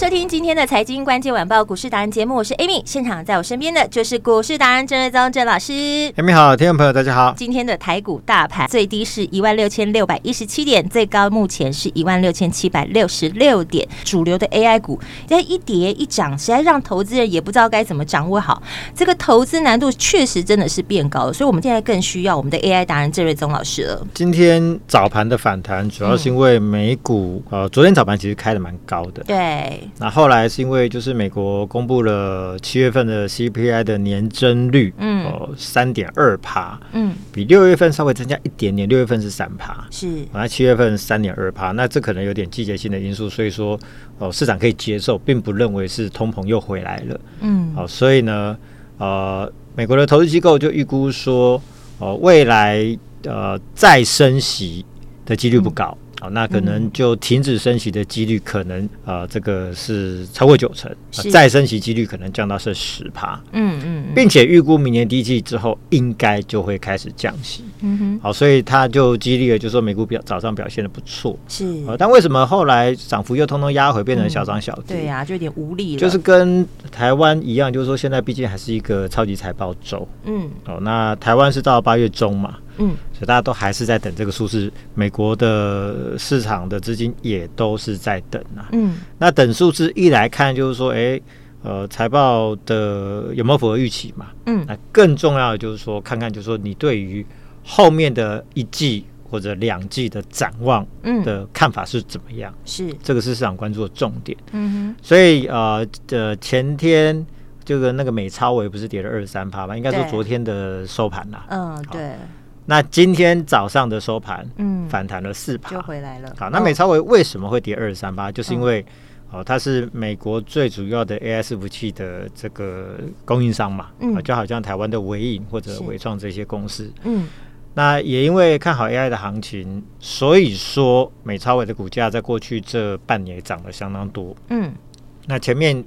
收听今天的财经关键晚报股市达人节目，我是 Amy，现场在我身边的就是股市达人郑瑞宗郑老师。Amy 好，听众朋友大家好。今天的台股大盘最低是一万六千六百一十七点，最高目前是一万六千七百六十六点。主流的 AI 股在一跌一涨，实在让投资人也不知道该怎么掌握好。这个投资难度确实真的是变高了，所以我们现在更需要我们的 AI 达人郑瑞宗老师了。今天早盘的反弹主要是因为美股、嗯、呃，昨天早盘其实开的蛮高的。对。那后来是因为就是美国公布了七月份的 CPI 的年增率，嗯，哦，三点二趴，嗯，比六月份稍微增加一点点，六月份是三趴，是，那七月份三点二趴，那这可能有点季节性的因素，所以说哦，市场可以接受，并不认为是通膨又回来了，嗯，哦，所以呢，呃，美国的投资机构就预估说，哦，未来呃再升息的几率不高。嗯好，那可能就停止升息的几率可能啊、这个是超过九成，再升息几率可能降到是十趴，嗯嗯，并且预估明年第一季之后应该就会开始降息，嗯哼，好，所以他就激励了，就说美股表早上表现的不错，是、呃，但为什么后来涨幅又通通压回，变成小涨小跌、嗯？对呀、啊，就有点无力了，就是跟台湾一样，就是说现在毕竟还是一个超级财报周，嗯，哦，那台湾是到八月中嘛。嗯，所以大家都还是在等这个数字，美国的市场的资金也都是在等啊。嗯，那等数字一来看，就是说，哎、欸，呃，财报的有没有符合预期嘛？嗯，那更重要的就是说，看看就是说你对于后面的一季或者两季的展望，嗯，的看法是怎么样？是这个是市场关注的重点。嗯哼，所以呃，的前天这个那个美超微不是跌了二十三趴吗？应该说昨天的收盘啦。嗯，对。那今天早上的收盘，嗯，反弹了四趴，就回来了。好，那美超微为什么会跌二十三趴？就是因为，哦，它是美国最主要的 AI 伺服器的这个供应商嘛，嗯，就好像台湾的伟影或者伟创这些公司，嗯，那也因为看好 AI 的行情，所以说美超伟的股价在过去这半年涨得相当多，嗯，那前面。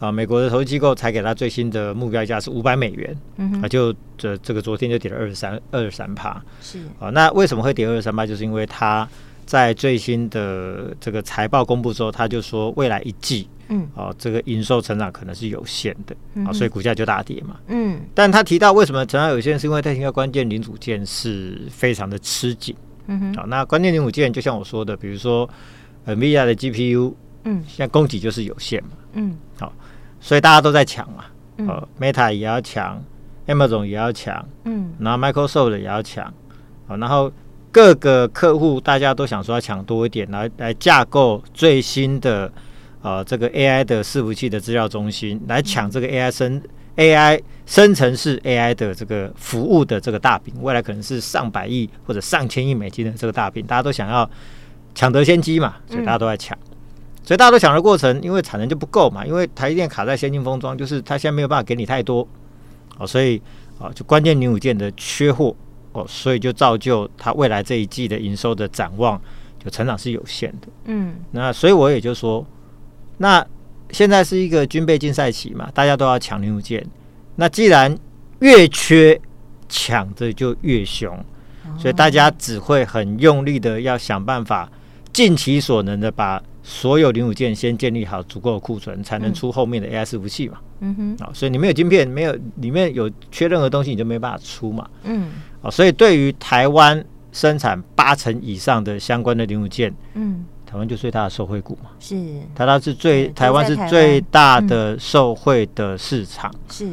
啊，美国的投资机构才给他最新的目标价是五百美元，嗯哼，啊，就这这个昨天就跌了二十三二十三趴，是啊，那为什么会跌二十三趴？就是因为他在最新的这个财报公布之后，他就说未来一季，嗯，哦，这个营收成长可能是有限的，啊，所以股价就大跌嘛，嗯，但他提到为什么成长有限，是因为他提到关键零组件是非常的吃紧，嗯哼，啊，那关键零组件就像我说的，比如说 NVIDIA 的 GPU，嗯，现在供给就是有限嘛，嗯，好。所以大家都在抢嘛，呃、嗯、，Meta 也要抢，Amazon 也要抢，嗯，然后 Microsoft 也要抢，好，然后各个客户大家都想说要抢多一点，来来架构最新的呃这个 AI 的伺服器的资料中心，来抢这个 AI 生 AI 生成式 AI 的这个服务的这个大饼，未来可能是上百亿或者上千亿美金的这个大饼，大家都想要抢得先机嘛，所以大家都在抢。嗯所以大家都抢的过程，因为产能就不够嘛，因为台积电卡在先进封装，就是它现在没有办法给你太多，哦，所以啊，就关键零组件的缺货，哦，所以就造就它未来这一季的营收的展望，就成长是有限的。嗯，那所以我也就说，那现在是一个军备竞赛期嘛，大家都要抢零组件，那既然越缺，抢的就越凶，所以大家只会很用力的要想办法，尽其所能的把。所有零组件先建立好足够的库存，才能出后面的 AI 伺服器嘛。嗯哼，啊，所以你没有晶片，没有里面有缺任何东西，你就没办法出嘛。嗯，啊，所以对于台湾生产八成以上的相关的零组件，嗯，台湾就最大的受惠股嘛。是，台湾是最台湾是最大的受惠的市场。是，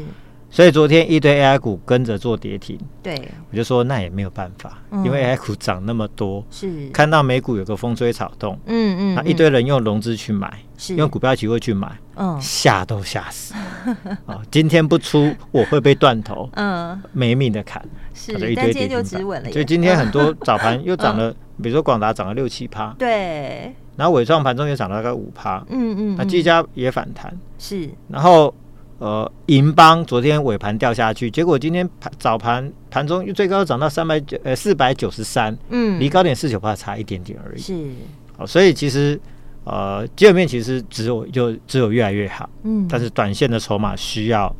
所以昨天一堆 AI 股跟着做跌停，对，我就说那也没有办法，嗯、因为 AI 股涨那么多，是。看到美股有个风吹草动，嗯嗯，那一堆人用融资去买，是。用股票期货去买，嗯，吓都吓死，哦，今天不出我会被断头，嗯，没命的砍，是，但今天就止稳了，所以今天很多早盘又涨了，嗯、比如说广达涨了六七趴，对，然后伟创盘中也涨了大概五趴，嗯嗯，那技嘉也反弹，是，然后。呃，银邦昨天尾盘掉下去，结果今天盘早盘盘中最高涨到三百九呃四百九十三，嗯，离高点四九八差一点点而已。是，好，所以其实呃基本面其实只有就只有越来越好，嗯，但是短线的筹码需要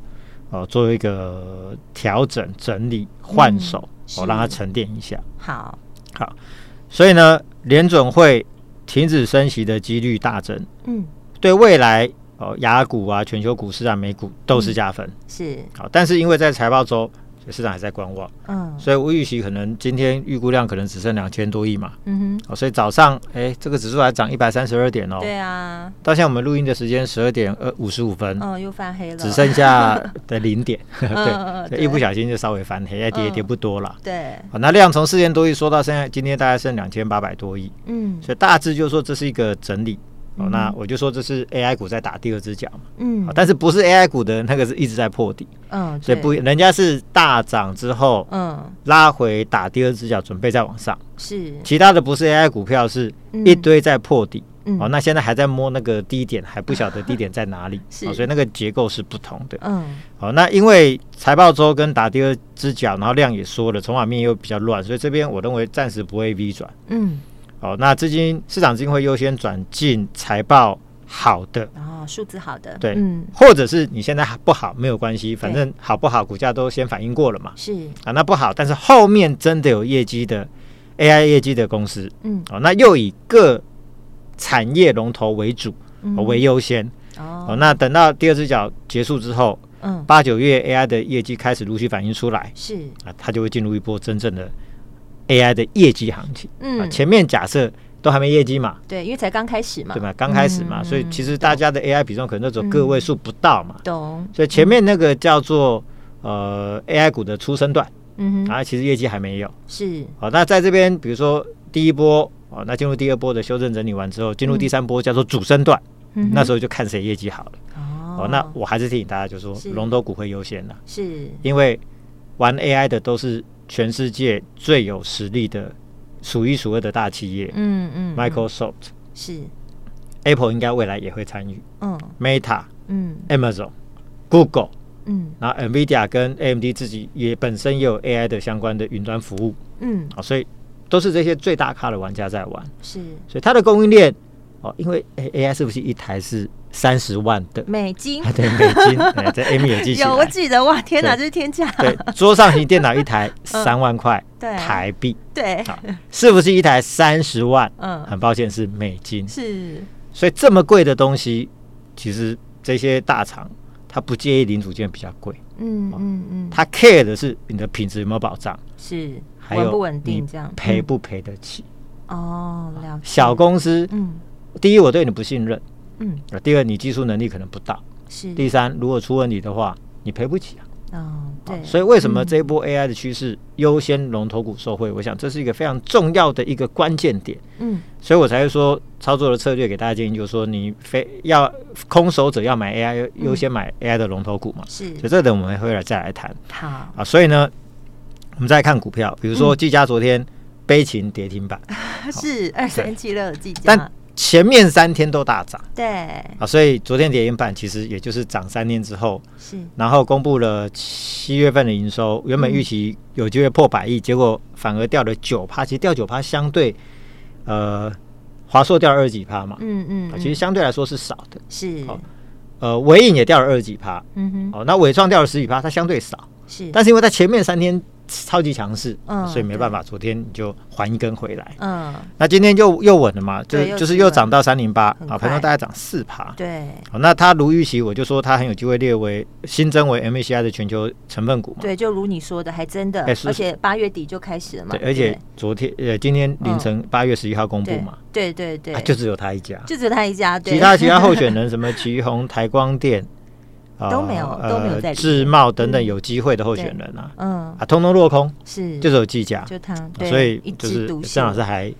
呃做一个调整整理换手，我、嗯、让它沉淀一下。好，好，所以呢，联准会停止升息的几率大增，嗯，对未来。哦，雅股啊，全球股市啊，美股都是加分，嗯、是。好，但是因为在财报周，市场还在观望，嗯，所以我预期可能今天预估量可能只剩两千多亿嘛，嗯哼，哦，所以早上哎，这个指数还涨一百三十二点哦，对啊，到现在我们录音的时间十二点二五十五分，嗯，又翻黑了，只剩下 的零点，对，一不小心就稍微翻黑，也跌也跌不多了，对，好，那量从四千多亿缩到现在，今天大概剩两千八百多亿，嗯，所以大致就是说这是一个整理。哦，那我就说这是 AI 股在打第二只脚嘛，嗯，但是不是 AI 股的那个是一直在破底，嗯，所以不，人家是大涨之后，嗯，拉回打第二只脚，准备再往上，是，其他的不是 AI 股票，是一堆在破底，哦，那现在还在摸那个低点，还不晓得低点在哪里，是，所以那个结构是不同的，嗯，好，那因为财报周跟打第二只脚，然后量也缩了，筹码面又比较乱，所以这边我认为暂时不会 V 转，嗯。哦，那资金市场资金会优先转进财报好的，哦，数字好的，对，嗯，或者是你现在不好没有关系，反正好不好股价都先反应过了嘛，是。啊，那不好，但是后面真的有业绩的 AI 业绩的公司，嗯，哦，那又以各产业龙头为主，嗯、为优先，哦，哦，那等到第二只脚结束之后，嗯，八九月 AI 的业绩开始陆续反映出来，是。啊，它就会进入一波真正的。AI 的业绩行情，嗯，前面假设都还没业绩嘛，对，因为才刚开始嘛，对嘛？刚开始嘛，所以其实大家的 AI 比重可能都只有个位数不到嘛，懂？所以前面那个叫做呃 AI 股的初升段，嗯哼，啊，其实业绩还没有，是，好，那在这边比如说第一波，哦，那进入第二波的修正整理完之后，进入第三波叫做主升段，那时候就看谁业绩好了，哦，那我还是提醒大家，就是说龙头股会优先的，是。因为玩 AI 的都是。全世界最有实力的数一数二的大企业，嗯嗯，Microsoft。是，Apple 应该未来也会参与，嗯，Meta，嗯，Amazon，Google，嗯，然后 NVIDIA 跟 AMD 自己也本身也有 AI 的相关的云端服务，嗯，好，所以都是这些最大咖的玩家在玩，是，所以它的供应链，哦，因为 AI 是不是一台是？三十万的美金，对美金，这 Amy 也记起。有，我记得哇，天哪，这是天价。对，桌上型电脑一台 三万块台币，对，是不是一台三十万？嗯，很抱歉是美金。是，所以这么贵的东西，其实这些大厂他不介意零组件比较贵。嗯嗯嗯，他 care 的是你的品质有没有保障，是还有稳不稳定，这样赔不赔得起？哦，了解。小公司，嗯，第一我对你不信任。嗯，第二，你技术能力可能不大。是。第三，如果出问题的话，你赔不起啊。哦，对。所以为什么这一波 AI 的趋势优先龙头股受惠？我想这是一个非常重要的一个关键点。嗯。所以我才会说，操作的策略给大家建议，就是说，你非要空手者要买 AI，优先买 AI 的龙头股嘛。是。所以这等我们会来再来谈。好。啊，所以呢，我们再看股票，比如说技嘉昨天悲情跌停板，是二三七六的技嘉。前面三天都大涨，对。啊，所以昨天跌停板其实也就是涨三天之后，是，然后公布了七月份的营收，原本预期有机会破百亿，结果反而掉了九趴，其实掉九趴相对，呃，华硕掉了二十几趴嘛，嗯嗯，其实相对来说是少的，是，呃，伟影也掉了二十几趴，嗯哼，哦，那伟创掉了十几趴，它相对少，是，但是因为它前面三天。超级强势，嗯，所以没办法，昨天你就还一根回来，嗯，那今天就又稳了嘛，就就是又涨到三零八啊，盘中大概涨四趴，对，那它如预期，我就说它很有机会列为新增为 MACI 的全球成分股嘛，对，就如你说的，还真的，而且八月底就开始了嘛，对，而且昨天呃今天凌晨八月十一号公布嘛，对对对，就只有他一家，就只有他一家，其他其他候选人什么奇鋐、台光电。都没有都没有在智茂等等有机会的候选人啊，嗯啊，通通落空，是。就是有计价，就他，所以就是郑老师还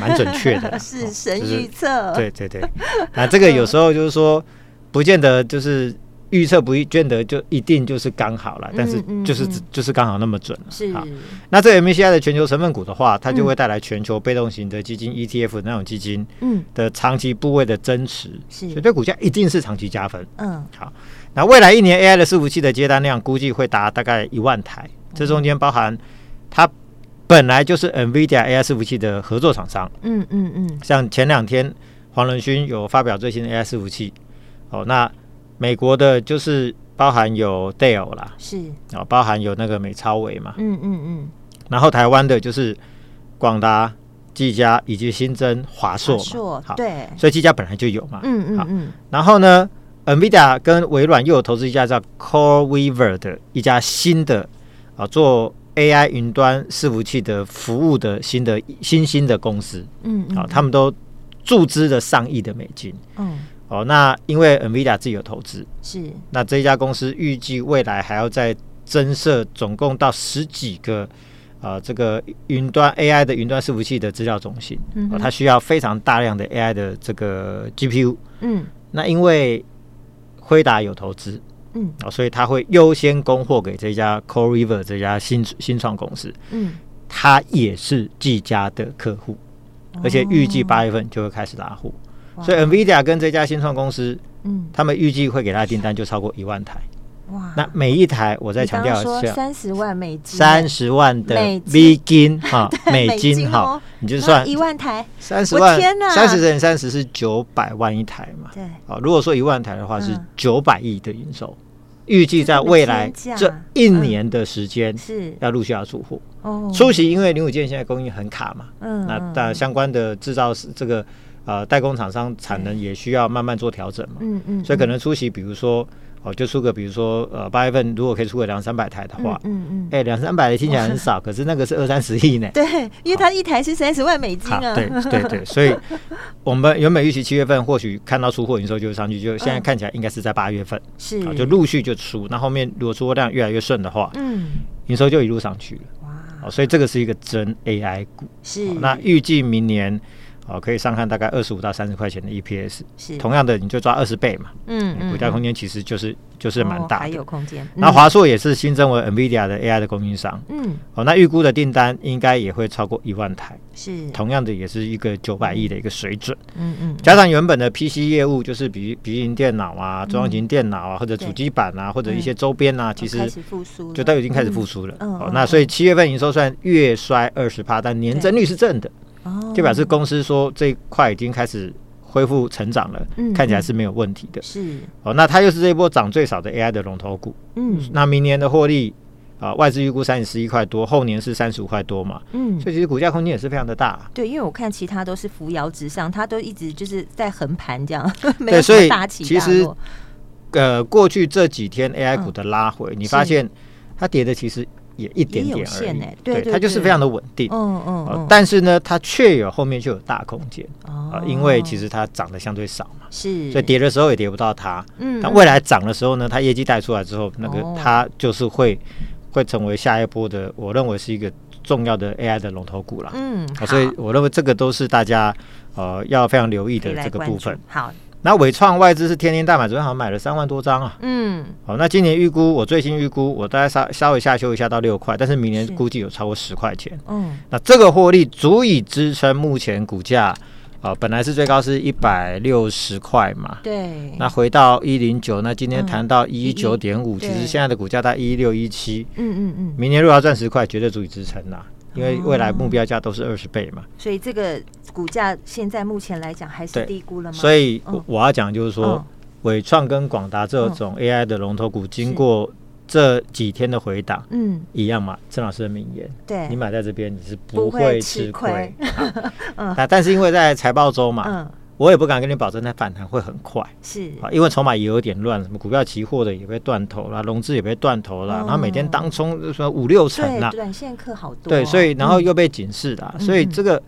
蛮准确的，是神预测，对对对，那这个有时候就是说，不见得就是。预测不一见得就一定就是刚好了，但是就是就是刚好那么准了。是。那这 MSCI 的全球成分股的话，它就会带来全球被动型的基金 ETF 那种基金，嗯，的长期部位的增持，是，所以对股价一定是长期加分。嗯，好。那未来一年 AI 的伺服器的接单量估计会达大概一万台，这中间包含它本来就是 NVIDIA AI 伺服器的合作厂商。嗯嗯嗯。像前两天黄仁勋有发表最新的 AI 伺服器，哦，那。美国的就是包含有 Dell 啦，是啊，包含有那个美超微嘛，嗯嗯嗯，然后台湾的就是广达、技嘉以及新增华硕嘛，好，对，所以技嘉本来就有嘛，嗯嗯嗯，然后呢，NVIDIA 跟微软又有投资一家叫 CoreWeaver 的一家新的啊做 AI 云端伺服器的服务的新的新兴的公司，嗯，啊，他们都注资了上亿的美金，嗯。哦，那因为 NVIDIA 自己有投资，是。那这家公司预计未来还要再增设总共到十几个呃这个云端 AI 的云端伺服器的资料中心，嗯、哦，它需要非常大量的 AI 的这个 GPU，嗯，那因为辉达有投资，嗯，哦，所以他会优先供货给这家 CoreWeaver 这家新新创公司，嗯，他也是技嘉的客户，而且预计八月份就会开始拿货。所以 NVIDIA 跟这家新创公司，嗯，他们预计会给他的订单就超过一万台。哇！那每一台，我再强调一下，三十万美金，三十万的美金 哈，美金哈，你就算一万台，三十万，三十乘以三十是九百万一台嘛？对。啊，如果说一万台的话，是九百亿的营收，预计在未来这一年的时间是要陆续要出货。哦。初期因为零五件现在供应很卡嘛，嗯，那但相关的制造这个。呃，代工厂商产能也需要慢慢做调整嘛，嗯嗯，所以可能出席，比如说哦，就出个，比如说呃，八月份如果可以出个两三百台的话，嗯嗯，哎，两三百的 听起来很少，可是那个是二三十亿呢，对，因为它一台是三十万美金啊，对对对，所以我们原本预期七月份或许看到出货营收就会上去，就现在看起来应该是在八月份，是，就陆续就出，那后面如果出货量越来越顺的话，嗯，营收就一路上去了，哇，所以这个是一个真 AI 股，是，那预计明年。哦，可以上看大概二十五到三十块钱的 EPS，是同样的，你就抓二十倍嘛。嗯，股价空间其实就是就是蛮大的，还有空间。那华硕也是新增为 NVIDIA 的 AI 的供应商。嗯，哦，那预估的订单应该也会超过一万台。是，同样的也是一个九百亿的一个水准。嗯嗯，加上原本的 PC 业务，就是比笔记型电脑啊、中央型电脑啊，或者主机板啊，或者一些周边啊，其实复苏就都已经开始复苏了。哦，那所以七月份营收算月衰二十趴，但年增率是正的。就表示公司说这一块已经开始恢复成长了，嗯、看起来是没有问题的。是哦，那它又是这一波涨最少的 AI 的龙头股。嗯，那明年的获利啊、呃，外资预估三十一块多，后年是三十五块多嘛。嗯，所以其实股价空间也是非常的大。对，因为我看其他都是扶摇直上，它都一直就是在横盘这样。对，所以其实呃，过去这几天 AI 股的拉回，嗯、你发现它跌的其实。也一点点而已，对，它就是非常的稳定，嗯嗯，但是呢，它却有后面就有大空间，啊，因为其实它涨得相对少嘛，是，所以跌的时候也跌不到它，嗯，但未来涨的时候呢，它业绩带出来之后，那个它就是会会成为下一波的，我认为是一个重要的 AI 的龙头股了，嗯，所以我认为这个都是大家呃要非常留意的这个部分，好。那伟创外资是天天大买，昨天好像买了三万多张啊。嗯，好，那今年预估，我最新预估，我大概稍稍微下修一下到六块，但是明年估计有超过十块钱。嗯，那这个获利足以支撑目前股价，啊，本来是最高是一百六十块嘛。对。那回到一零九，那今天谈到一九点五，其实现在的股价在一六一七。嗯嗯嗯。明年如果要赚十块，绝对足以支撑啦。因为未来目标价都是二十倍嘛，所以这个股价现在目前来讲还是低估了吗？所以我要讲就是说，纬创跟广达这种 AI 的龙头股，经过这几天的回档，嗯，一样嘛。郑老师的名言，对，你买在这边你是不会吃亏。嗯，但是因为在财报周嘛，嗯。我也不敢跟你保证，它反弹会很快，是。啊，因为筹码也有点乱，什么股票期货的也被断头了，融资也被断头了，然后每天当冲就说五六成了，短线客好多，对，所以然后又被警示了，所以这个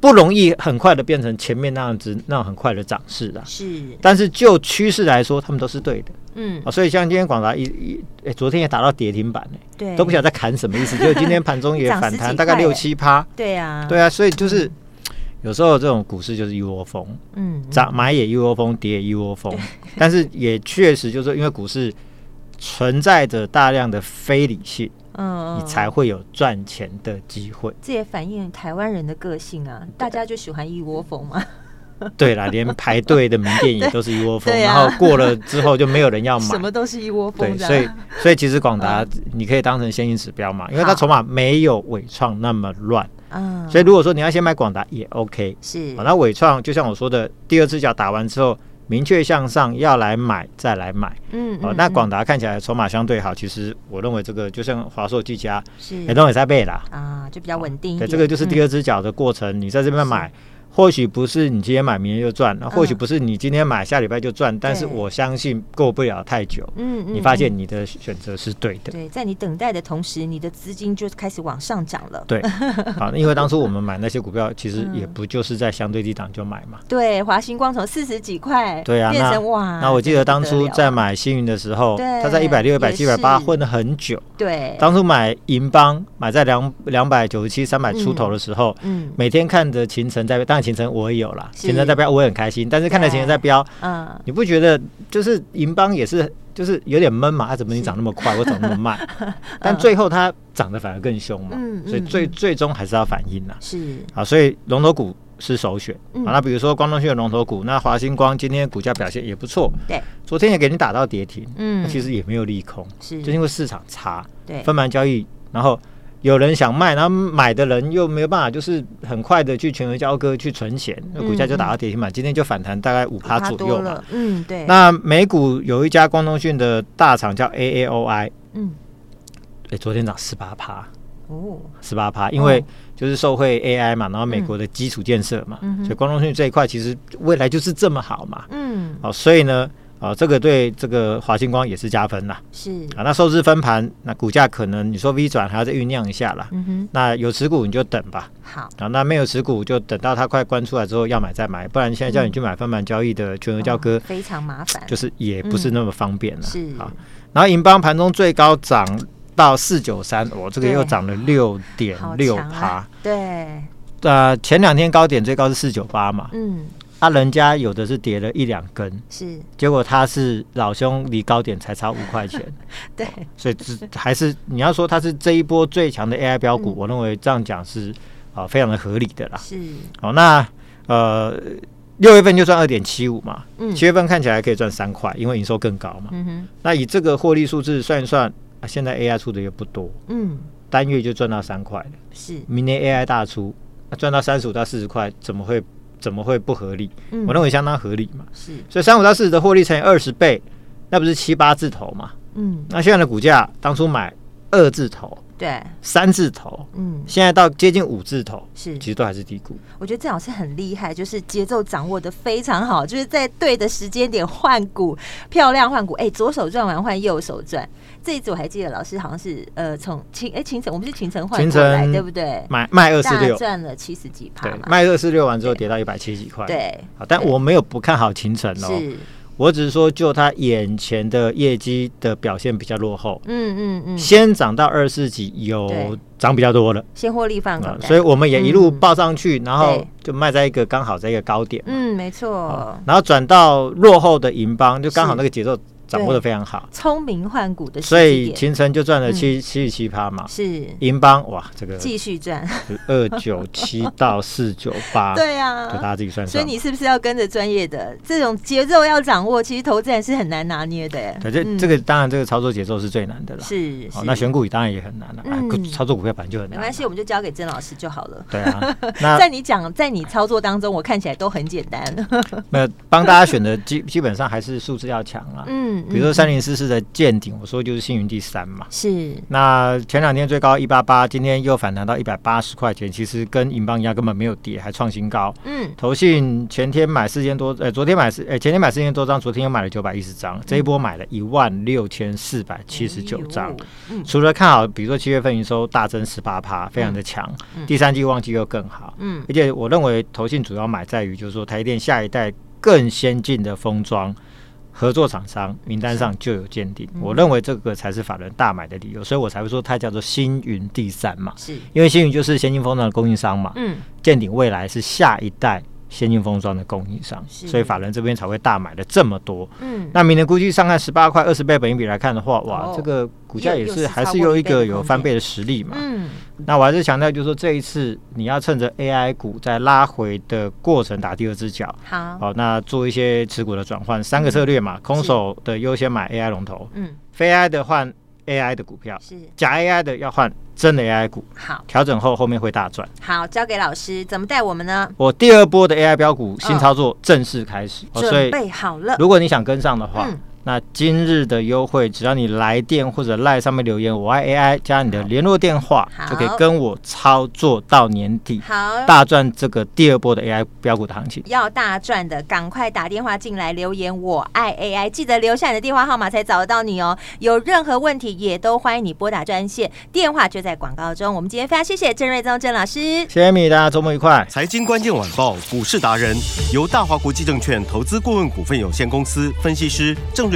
不容易很快的变成前面那样子那种很快的涨势的，是，但是就趋势来说，他们都是对的，嗯，所以像今天广达一一，哎，昨天也打到跌停板呢，对，都不晓得在砍什么意思，就今天盘中也 反弹大概六七趴，对啊，对啊，所以就是有时候这种股市就是一窝蜂，嗯，涨买也一窝蜂，跌也一窝蜂，但是也确实就是因为股市存在着大量的非理性。嗯，你才会有赚钱的机会。这也反映台湾人的个性啊，大家就喜欢一窝蜂嘛。对啦，连排队的名店也 都是一窝蜂，然后过了之后就没有人要买，什么都是一窝蜂。对，所以所以其实广达你可以当成先行指标嘛，因为它筹码没有纬创那么乱。嗯，所以如果说你要先买广达也 OK。是，那伟创就像我说的，第二只脚打完之后。明确向上，要来买再来买。嗯，哦，那广达看起来筹码相对好，其实我认为这个就像华硕、技嘉，是也都也在背啦。啊，就比较稳定。对，这个就是第二只脚的过程，你在这边买。或许不是你今天买，明天就赚；那或许不是你今天买，下礼拜就赚。但是我相信过不了太久，嗯，你发现你的选择是对的。对，在你等待的同时，你的资金就开始往上涨了。对，好，因为当初我们买那些股票，其实也不就是在相对低档就买嘛。对，华星光从四十几块，对啊，变成哇。那我记得当初在买星云的时候，他在一百六、一百七、一百八混了很久。对，当初买银邦，买在两两百九十七、三百出头的时候，嗯，每天看着秦晨在，当然勤诚我也有了。勤诚在标，我也很开心。但是看着勤诚在飙，嗯，你不觉得就是银邦也是，就是有点闷嘛？它怎么你涨那么快，我涨那么慢？但最后它涨得反而更凶嘛。所以最最终还是要反应呐。是啊，所以龙头股是首选。啊，那比如说光通讯的龙头股，那华星光今天股价表现也不错。对，昨天也给你打到跌停。嗯，其实也没有利空，是就因为市场差。对，分盘交易，然后。有人想卖，然后买的人又没有办法，就是很快的去全额交割去存钱，那股价就打到跌停板。今天就反弹大概五趴左右嘛。嗯，对。那美股有一家光通讯的大厂叫 AAOI，嗯，哎，昨天涨十八趴，哦，十八趴，因为就是受惠 AI 嘛，然后美国的基础建设嘛，所以光通讯这一块其实未来就是这么好嘛。嗯，好，所以呢。啊，这个对这个华星光也是加分啦。是啊，那受制分盘，那股价可能你说 V 转还要再酝酿一下啦。嗯哼。那有持股你就等吧。好。啊，那没有持股就等到它快关出来之后要买再买，不然现在叫你去买分盘交易的全额交割，非常麻烦，就是也不是那么方便了。是。啊，然后银邦盘中最高涨到四九三，我这个又涨了六点六趴。对。呃，前两天高点最高是四九八嘛。嗯。他人家有的是跌了一两根，是，结果他是老兄离高点才差五块钱，对，所以只还是你要说他是这一波最强的 AI 标股，我认为这样讲是啊非常的合理的啦。是，好，那呃六月份就赚二点七五嘛，嗯，七月份看起来可以赚三块，因为营收更高嘛，嗯哼，那以这个获利数字算一算啊，现在 AI 出的也不多，嗯，单月就赚到三块了，是，明年 AI 大出，赚到三十五到四十块，怎么会？怎么会不合理？嗯、我认为相当合理嘛。是，所以三五到四十的获利乘以二十倍，那不是七八字头嘛？嗯，那现在的股价，当初买二字头，对，三字头，嗯，现在到接近五字头，是，其实都还是低估。我觉得郑老师很厉害，就是节奏掌握的非常好，就是在对的时间点换股，漂亮换股，哎，左手转完换右手赚。这一次我还记得老师好像是呃从秦哎秦城，我们是秦城换过来对不对？买卖二四六赚了七十几趴，嘛，卖二四六完之后跌到一百七十几块，对，好，但我没有不看好秦城哦，我只是说就他眼前的业绩的表现比较落后，嗯嗯嗯，先涨到二四几有涨比较多了，先获利放口，所以我们也一路报上去，然后就卖在一个刚好在一个高点，嗯，没错，然后转到落后的银邦，就刚好那个节奏。掌握的非常好，聪明换股的，所以勤诚就赚了七七十七趴嘛。是银邦哇，这个继续赚二九七到四九八，对呀，就大家自己算算。所以你是不是要跟着专业的这种节奏要掌握？其实投资人是很难拿捏的。对，这这个当然这个操作节奏是最难的了。是，那选股当然也很难了。操作股票本来就很难。没关系，我们就交给曾老师就好了。对啊，那在你讲在你操作当中，我看起来都很简单。那帮大家选的基基本上还是数字要强啊。嗯，比如说三零四。四的见顶，我说就是星云第三嘛。是。那前两天最高一八八，今天又反弹到一百八十块钱，其实跟银邦一样，根本没有跌，还创新高。嗯。投信前天买四千多，呃，昨天买四，呃，前天买四千多张，昨天又买了九百一十张，这一波买了一万六千四百七十九张。嗯。除了看好，比如说七月份营收大增十八趴，非常的强。嗯。第三季旺季又更好。嗯。而且我认为投信主要买在于，就是说台电下一代更先进的封装。合作厂商名单上就有鉴定，我认为这个才是法人大买的理由，所以我才会说它叫做星云第三嘛，是。因为星云就是先进封装的供应商嘛，嗯，鉴定未来是下一代。先进封装的供应商，所以法人这边才会大买了这么多。嗯，那明年估计上看十八块二十倍本益比来看的话，哇，这个股价也是还是有一个有翻倍的实力嘛。嗯，那我还是强调，就是说这一次你要趁着 AI 股在拉回的过程打第二只脚。好，好，那做一些持股的转换，三个策略嘛，空手的优先买 AI 龙头，嗯，非 AI 的换 AI 的股票，是假 AI 的要换。真的 AI 股好，调整后后面会大赚。好，交给老师怎么带我们呢？我第二波的 AI 标股新操作正式开始，哦、准备好了。如果你想跟上的话。嗯那今日的优惠，只要你来电或者赖上面留言“我爱 AI”，加你的联络电话，就可以跟我操作到年底，好大赚这个第二波的 AI 标股的行情。要大赚的，赶快打电话进来留言“我爱 AI”，记得留下你的电话号码才找得到你哦。有任何问题也都欢迎你拨打专线，电话就在广告中。我们今天非常谢谢郑瑞宗郑老师，谢谢米，大家周末愉快。财经关键晚报股市达人由大华国际证券投资顾问股份有限公司分析师郑瑞